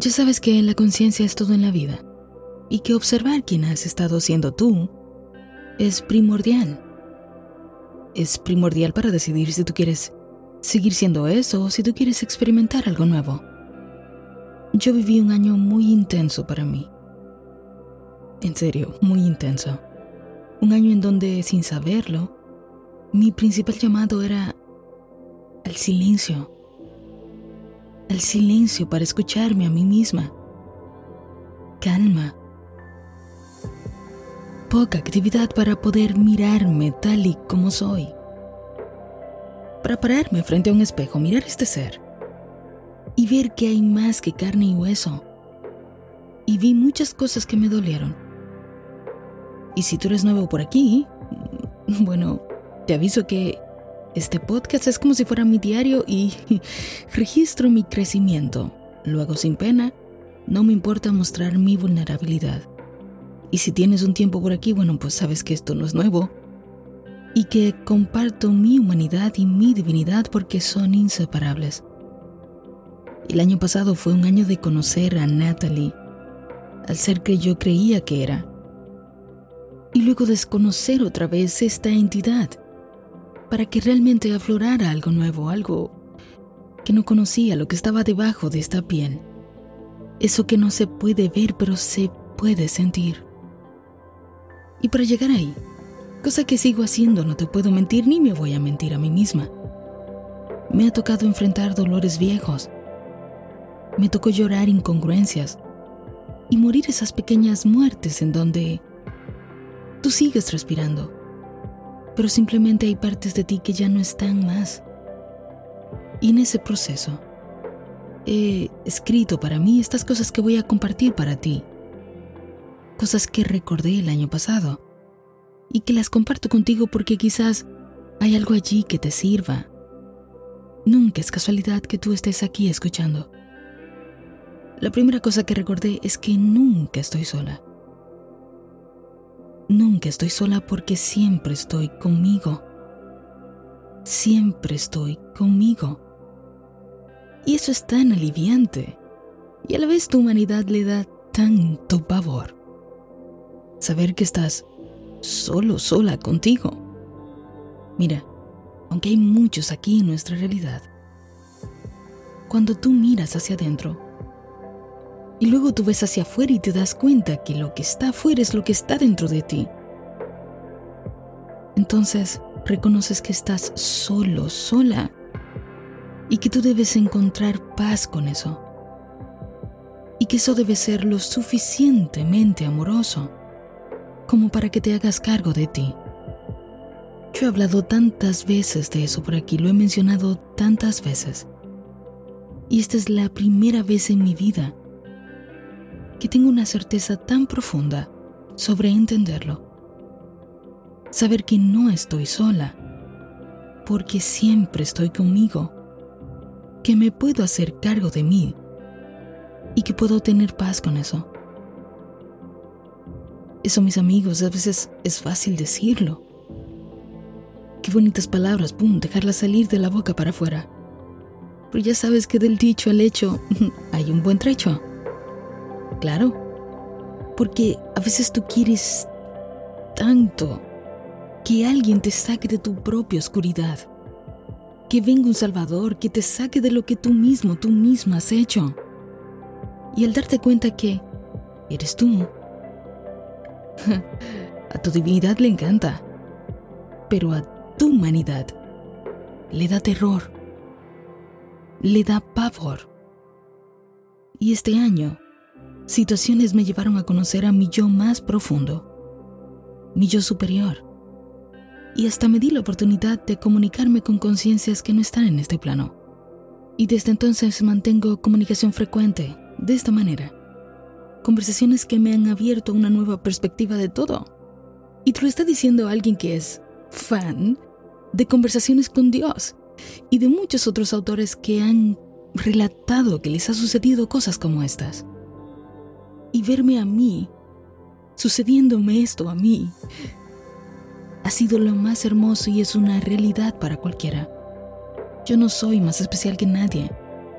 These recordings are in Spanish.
Ya sabes que la conciencia es todo en la vida y que observar quién has estado siendo tú es primordial. Es primordial para decidir si tú quieres seguir siendo eso o si tú quieres experimentar algo nuevo. Yo viví un año muy intenso para mí. En serio, muy intenso. Un año en donde, sin saberlo, mi principal llamado era al silencio. Al silencio para escucharme a mí misma. Calma. Poca actividad para poder mirarme tal y como soy. Para pararme frente a un espejo, mirar este ser y ver que hay más que carne y hueso. Y vi muchas cosas que me dolieron. Y si tú eres nuevo por aquí, bueno, te aviso que este podcast es como si fuera mi diario y registro mi crecimiento. Lo hago sin pena, no me importa mostrar mi vulnerabilidad. Y si tienes un tiempo por aquí, bueno, pues sabes que esto no es nuevo. Y que comparto mi humanidad y mi divinidad porque son inseparables. El año pasado fue un año de conocer a Natalie, al ser que yo creía que era. Y luego desconocer otra vez esta entidad para que realmente aflorara algo nuevo, algo que no conocía, lo que estaba debajo de esta piel. Eso que no se puede ver, pero se puede sentir. Y para llegar ahí, cosa que sigo haciendo, no te puedo mentir ni me voy a mentir a mí misma. Me ha tocado enfrentar dolores viejos. Me tocó llorar incongruencias y morir esas pequeñas muertes en donde tú sigues respirando pero simplemente hay partes de ti que ya no están más. Y en ese proceso he escrito para mí estas cosas que voy a compartir para ti. Cosas que recordé el año pasado y que las comparto contigo porque quizás hay algo allí que te sirva. Nunca es casualidad que tú estés aquí escuchando. La primera cosa que recordé es que nunca estoy sola. Nunca estoy sola porque siempre estoy conmigo. Siempre estoy conmigo. Y eso es tan aliviante. Y a la vez tu humanidad le da tanto pavor. Saber que estás solo, sola contigo. Mira, aunque hay muchos aquí en nuestra realidad, cuando tú miras hacia adentro, y luego tú ves hacia afuera y te das cuenta que lo que está afuera es lo que está dentro de ti. Entonces reconoces que estás solo, sola, y que tú debes encontrar paz con eso. Y que eso debe ser lo suficientemente amoroso como para que te hagas cargo de ti. Yo he hablado tantas veces de eso por aquí, lo he mencionado tantas veces. Y esta es la primera vez en mi vida que tengo una certeza tan profunda sobre entenderlo. Saber que no estoy sola, porque siempre estoy conmigo, que me puedo hacer cargo de mí y que puedo tener paz con eso. Eso, mis amigos, a veces es fácil decirlo. Qué bonitas palabras, pum, dejarlas salir de la boca para afuera. Pero ya sabes que del dicho al hecho hay un buen trecho. Claro, porque a veces tú quieres tanto que alguien te saque de tu propia oscuridad, que venga un Salvador que te saque de lo que tú mismo, tú misma has hecho. Y al darte cuenta que eres tú, a tu divinidad le encanta, pero a tu humanidad le da terror, le da pavor. Y este año situaciones me llevaron a conocer a mi yo más profundo, mi yo superior. Y hasta me di la oportunidad de comunicarme con conciencias que no están en este plano. Y desde entonces mantengo comunicación frecuente, de esta manera. Conversaciones que me han abierto una nueva perspectiva de todo. Y te lo está diciendo alguien que es fan de conversaciones con Dios y de muchos otros autores que han relatado que les ha sucedido cosas como estas y verme a mí, sucediéndome esto a mí, ha sido lo más hermoso y es una realidad para cualquiera. Yo no soy más especial que nadie,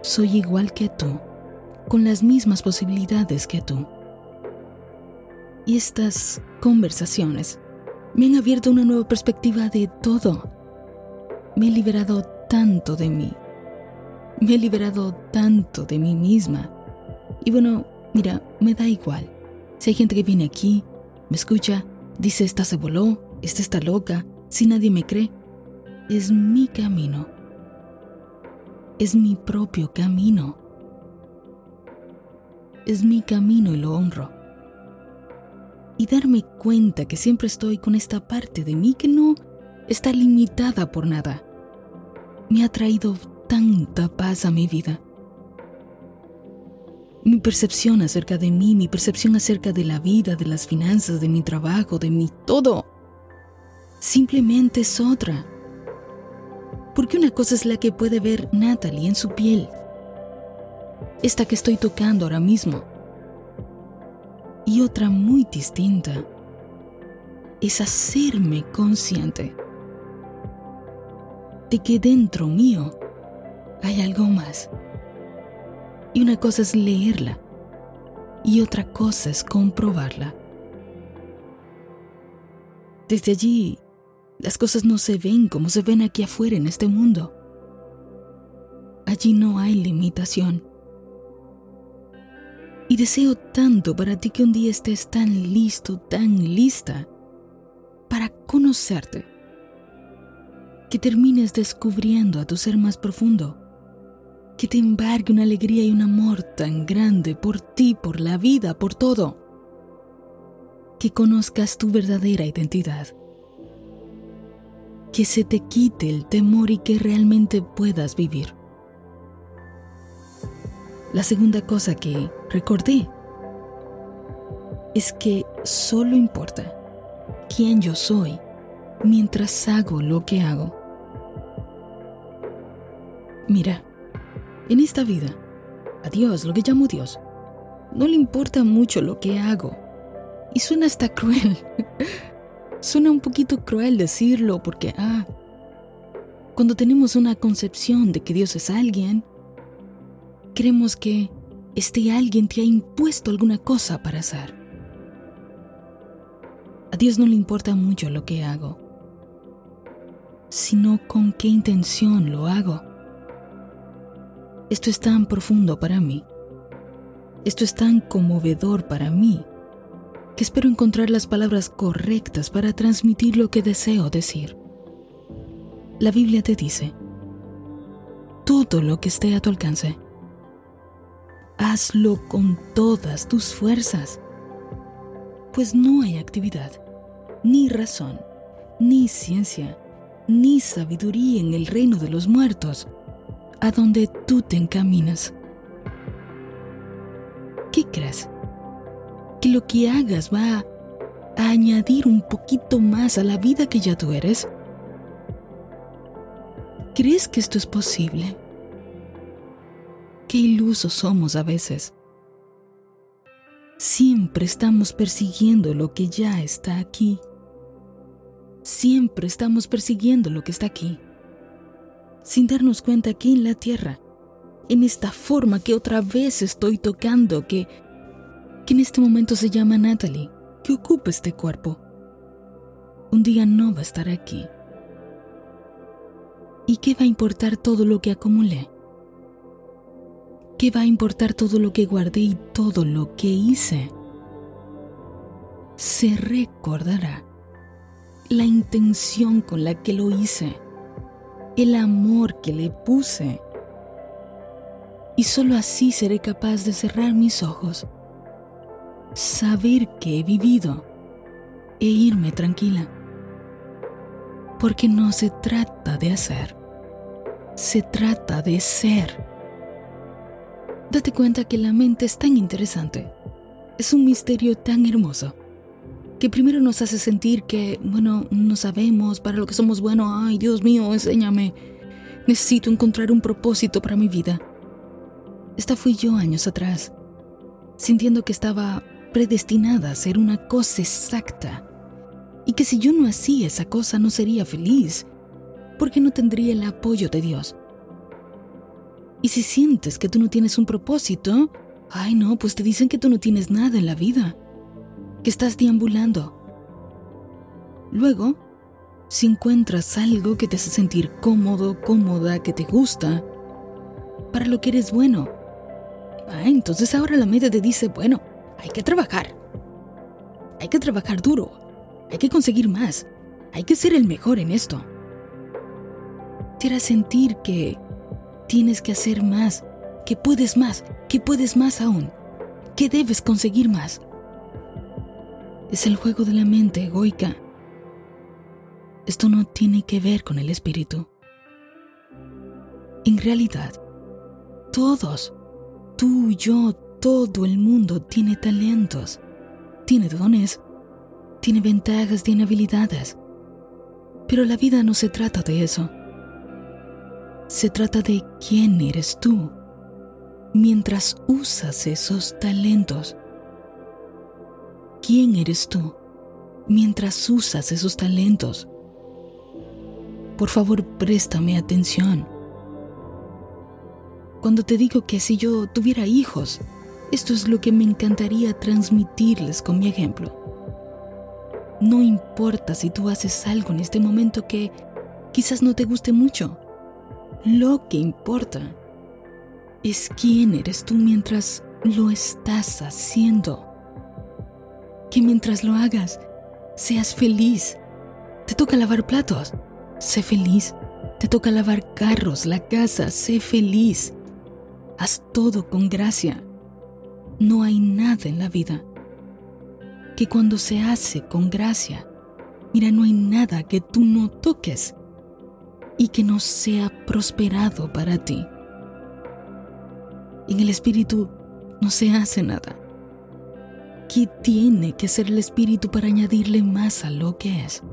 soy igual que tú. con las mismas posibilidades que tú. Y estas conversaciones me han abierto una nueva perspectiva de todo. Me he liberado tanto de mí. Me he liberado tanto de mí misma. Y bueno, mira, me da igual. Si hay gente que viene aquí, me escucha, dice esta se voló, esta está loca, si nadie me cree, es mi camino. Es mi propio camino. Es mi camino y lo honro. Y darme cuenta que siempre estoy con esta parte de mí que no está limitada por nada. Me ha traído tanta paz a mi vida. Mi percepción acerca de mí, mi percepción acerca de la vida, de las finanzas, de mi trabajo, de mi todo, simplemente es otra. Porque una cosa es la que puede ver Natalie en su piel, esta que estoy tocando ahora mismo, y otra muy distinta es hacerme consciente de que dentro mío hay algo más. Y una cosa es leerla y otra cosa es comprobarla. Desde allí, las cosas no se ven como se ven aquí afuera en este mundo. Allí no hay limitación. Y deseo tanto para ti que un día estés tan listo, tan lista para conocerte, que termines descubriendo a tu ser más profundo que te embargue una alegría y un amor tan grande por ti, por la vida, por todo. Que conozcas tu verdadera identidad. Que se te quite el temor y que realmente puedas vivir. La segunda cosa que recordé es que solo importa quién yo soy mientras hago lo que hago. Mira, en esta vida, a Dios, lo que llamo Dios, no le importa mucho lo que hago. Y suena hasta cruel. suena un poquito cruel decirlo porque, ah, cuando tenemos una concepción de que Dios es alguien, creemos que este alguien te ha impuesto alguna cosa para hacer. A Dios no le importa mucho lo que hago, sino con qué intención lo hago. Esto es tan profundo para mí. Esto es tan conmovedor para mí que espero encontrar las palabras correctas para transmitir lo que deseo decir. La Biblia te dice, todo lo que esté a tu alcance, hazlo con todas tus fuerzas, pues no hay actividad, ni razón, ni ciencia, ni sabiduría en el reino de los muertos a donde tú te encaminas. ¿Qué crees? ¿Que lo que hagas va a añadir un poquito más a la vida que ya tú eres? ¿Crees que esto es posible? Qué ilusos somos a veces. Siempre estamos persiguiendo lo que ya está aquí. Siempre estamos persiguiendo lo que está aquí sin darnos cuenta aquí en la tierra, en esta forma que otra vez estoy tocando, que, que en este momento se llama Natalie, que ocupa este cuerpo. Un día no va a estar aquí. ¿Y qué va a importar todo lo que acumulé? ¿Qué va a importar todo lo que guardé y todo lo que hice? Se recordará la intención con la que lo hice el amor que le puse. Y solo así seré capaz de cerrar mis ojos, saber que he vivido e irme tranquila. Porque no se trata de hacer, se trata de ser. Date cuenta que la mente es tan interesante, es un misterio tan hermoso que primero nos hace sentir que, bueno, no sabemos para lo que somos buenos, ay Dios mío, enséñame, necesito encontrar un propósito para mi vida. Esta fui yo años atrás, sintiendo que estaba predestinada a ser una cosa exacta y que si yo no hacía esa cosa no sería feliz, porque no tendría el apoyo de Dios. Y si sientes que tú no tienes un propósito, Ay, no, pues te dicen que tú no tienes nada en la vida, que estás deambulando. Luego, si encuentras algo que te hace sentir cómodo, cómoda, que te gusta, para lo que eres bueno, ah, entonces ahora la mente te dice, bueno, hay que trabajar. Hay que trabajar duro. Hay que conseguir más. Hay que ser el mejor en esto. Te sentir que tienes que hacer más, que puedes más, que puedes más aún, que debes conseguir más. Es el juego de la mente egoica. Esto no tiene que ver con el espíritu. En realidad, todos, tú, yo, todo el mundo tiene talentos, tiene dones, tiene ventajas, tiene habilidades. Pero la vida no se trata de eso. Se trata de quién eres tú mientras usas esos talentos. ¿Quién eres tú mientras usas esos talentos? Por favor, préstame atención. Cuando te digo que si yo tuviera hijos, esto es lo que me encantaría transmitirles con mi ejemplo. No importa si tú haces algo en este momento que quizás no te guste mucho. Lo que importa es quién eres tú mientras lo estás haciendo. Que mientras lo hagas, seas feliz. Te toca lavar platos, sé feliz. Te toca lavar carros, la casa, sé feliz. Haz todo con gracia. No hay nada en la vida que cuando se hace con gracia, mira, no hay nada que tú no toques y que no sea prosperado para ti. En el espíritu no se hace nada. ¿Qué tiene que ser el espíritu para añadirle más a lo que es?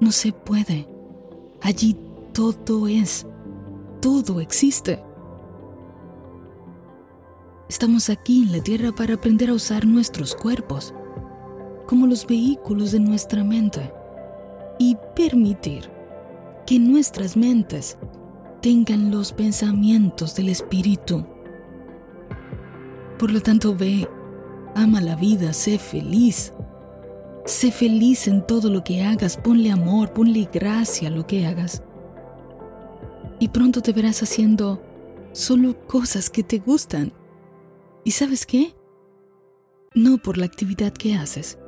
No se puede. Allí todo es, todo existe. Estamos aquí en la tierra para aprender a usar nuestros cuerpos como los vehículos de nuestra mente y permitir que nuestras mentes tengan los pensamientos del Espíritu. Por lo tanto, ve, ama la vida, sé feliz. Sé feliz en todo lo que hagas, ponle amor, ponle gracia a lo que hagas. Y pronto te verás haciendo solo cosas que te gustan ¿Y sabes qué? No por la actividad que haces,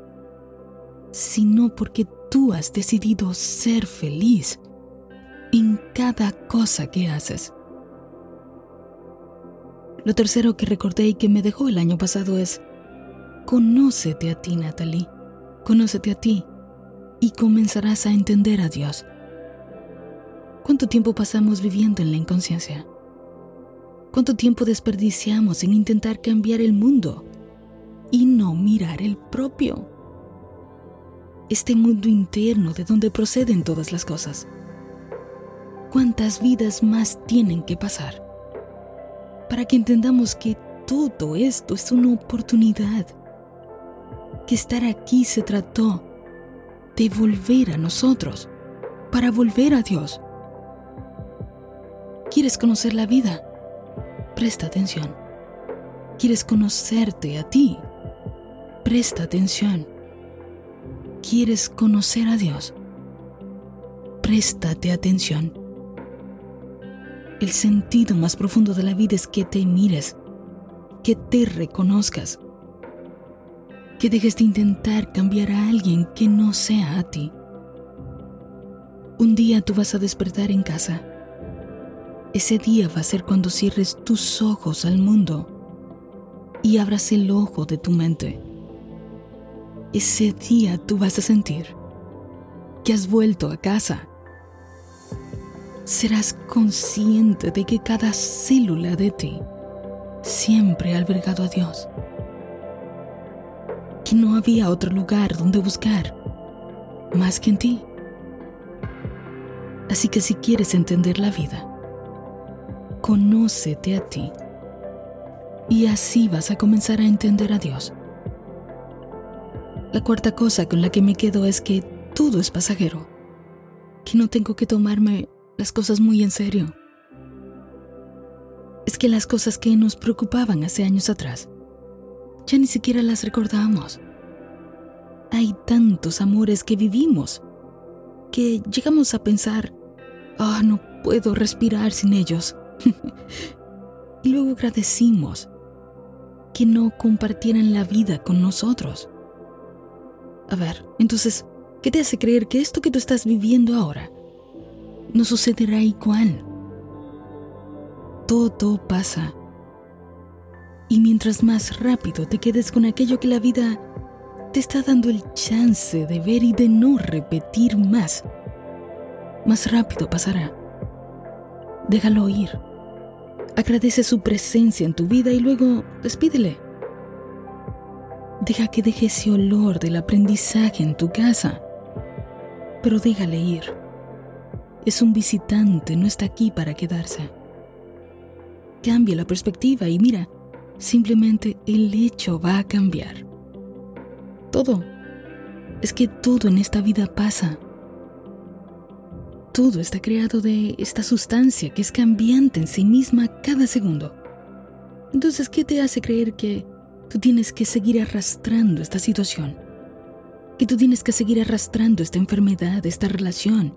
sino porque tú has decidido ser feliz en cada cosa que haces. Lo tercero que recordé y que me dejó el año pasado es, conócete a ti, Natalie, conócete a ti y comenzarás a entender a Dios. ¿Cuánto tiempo pasamos viviendo en la inconsciencia? ¿Cuánto tiempo desperdiciamos en intentar cambiar el mundo y no mirar el propio? Este mundo interno de donde proceden todas las cosas. ¿Cuántas vidas más tienen que pasar para que entendamos que todo esto es una oportunidad? Que estar aquí se trató de volver a nosotros, para volver a Dios. ¿Quieres conocer la vida? Presta atención. ¿Quieres conocerte a ti? Presta atención. ¿Quieres conocer a Dios? Préstate atención. El sentido más profundo de la vida es que te mires, que te reconozcas, que dejes de intentar cambiar a alguien que no sea a ti. Un día tú vas a despertar en casa ese día va a ser cuando cierres tus ojos al mundo y abras el ojo de tu mente. Ese día tú vas a sentir que has vuelto a casa. Serás consciente de que cada célula de ti siempre ha albergado a Dios. Que no había otro lugar donde buscar más que en ti. Así que si quieres entender la vida, conócete a ti. Y así vas a comenzar a entender a Dios. La cuarta cosa con la que me quedo es que todo es pasajero, que no tengo que tomarme las cosas muy en serio. es que las cosas que nos preocupaban hace años atrás ya ni siquiera las recordamos. Hay tantos amores que vivimos que llegamos a pensar, ah, no puedo respirar sin ellos. y luego agradecimos que no compartieran la vida con nosotros. A ver, entonces, ¿qué te hace creer que esto que tú estás viviendo ahora no sucederá igual? Todo pasa. Y mientras más rápido te quedes con aquello que la vida te está dando el chance de ver y de no repetir más, más rápido pasará. Déjalo ir. Agradece su presencia en tu vida y luego despídele. Deja que deje ese olor del aprendizaje en tu casa, pero déjale ir. Es un visitante, no está aquí para quedarse. Cambia la perspectiva y mira, simplemente el hecho va a cambiar. Todo. Es que todo en esta vida pasa. Todo está creado de esta sustancia que es cambiante en sí misma cada segundo. Entonces, ¿qué te hace creer que tú tienes que seguir arrastrando esta situación? Que tú tienes que seguir arrastrando esta enfermedad, esta relación,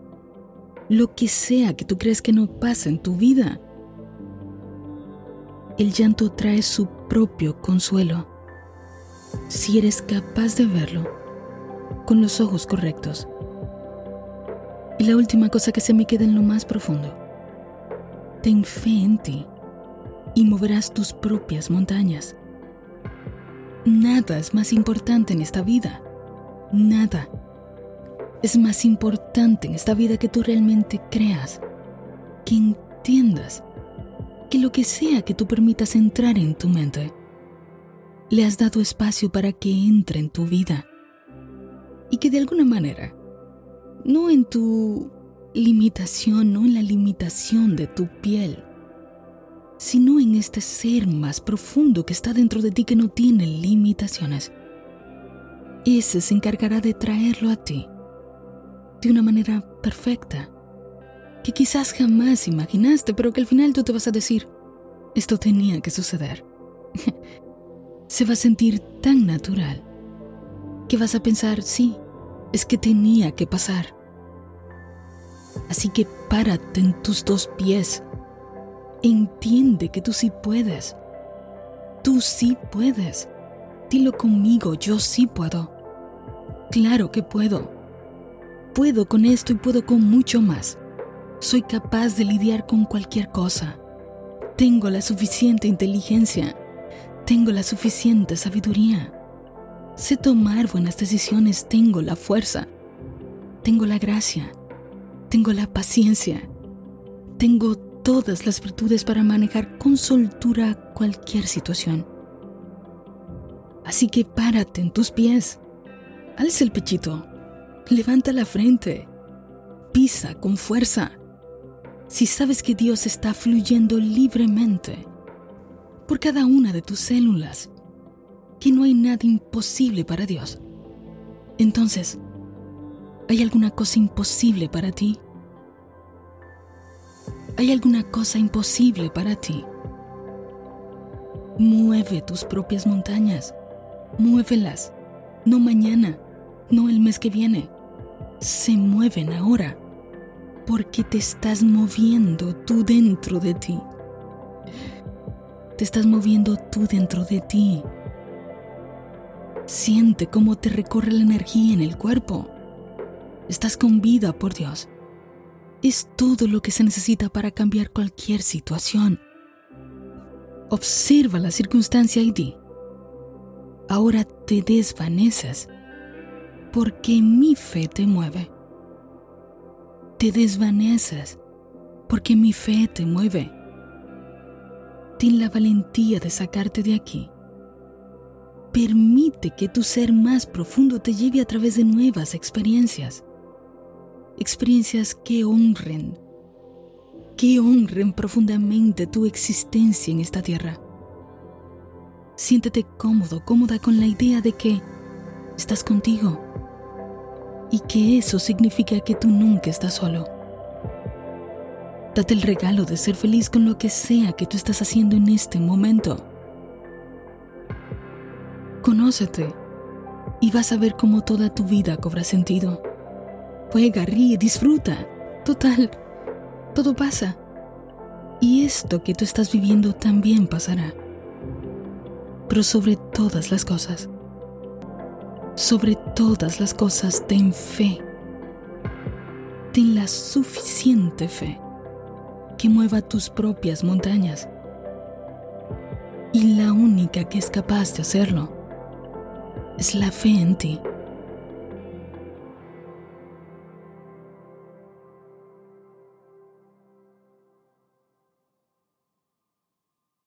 lo que sea que tú crees que no pasa en tu vida. El llanto trae su propio consuelo si eres capaz de verlo con los ojos correctos. Y la última cosa que se me queda en lo más profundo. Ten fe en ti y moverás tus propias montañas. Nada es más importante en esta vida. Nada. Es más importante en esta vida que tú realmente creas, que entiendas, que lo que sea que tú permitas entrar en tu mente, le has dado espacio para que entre en tu vida y que de alguna manera, no en tu limitación, no en la limitación de tu piel, sino en este ser más profundo que está dentro de ti que no tiene limitaciones. Ese se encargará de traerlo a ti de una manera perfecta, que quizás jamás imaginaste, pero que al final tú te vas a decir, esto tenía que suceder. se va a sentir tan natural que vas a pensar, sí, es que tenía que pasar. Así que párate en tus dos pies. Entiende que tú sí puedes. Tú sí puedes. Dilo conmigo, yo sí puedo. Claro que puedo. Puedo con esto y puedo con mucho más. Soy capaz de lidiar con cualquier cosa. Tengo la suficiente inteligencia tengo la suficiente sabiduría. Sé tomar buenas decisiones. Tengo la fuerza. Tengo la gracia. Tengo la paciencia. Tengo todas las virtudes para manejar con soltura cualquier situación. Así que párate en tus pies. Alza el pechito. Levanta la frente. Pisa con fuerza. Si sabes que Dios está fluyendo libremente, por cada una de tus células, que no hay nada imposible para Dios. Entonces, ¿hay alguna cosa imposible para ti? ¿Hay alguna cosa imposible para ti? Mueve tus propias montañas. Muévelas. No mañana, no el mes que viene. Se mueven ahora. Porque te estás moviendo tú dentro de ti. Te estás moviendo tú dentro de ti. Siente cómo te recorre la energía en el cuerpo. Estás con vida, por Dios. Es todo lo que se necesita para cambiar cualquier situación. Observa la circunstancia y di, ahora te desvaneces porque mi fe te mueve. Te desvaneces porque mi fe te mueve ten la valentía de sacarte de aquí. Permite que tu ser más profundo te lleve a través de nuevas experiencias. Experiencias que honren, que honren profundamente tu existencia en esta tierra. Siéntete cómodo, cómoda con la idea de que estás contigo y que eso significa que tú nunca estás solo. Date el regalo de ser feliz con lo que sea que tú estás haciendo en este momento. Conócete y vas a ver cómo toda tu vida cobra sentido. Juega, ríe, disfruta. Total, todo pasa. Y esto que tú estás viviendo también pasará. Pero sobre todas las cosas, sobre todas las cosas, ten fe. Ten la suficiente fe que mueva tus propias montañas. Y la única que es capaz de hacerlo es la fe en ti.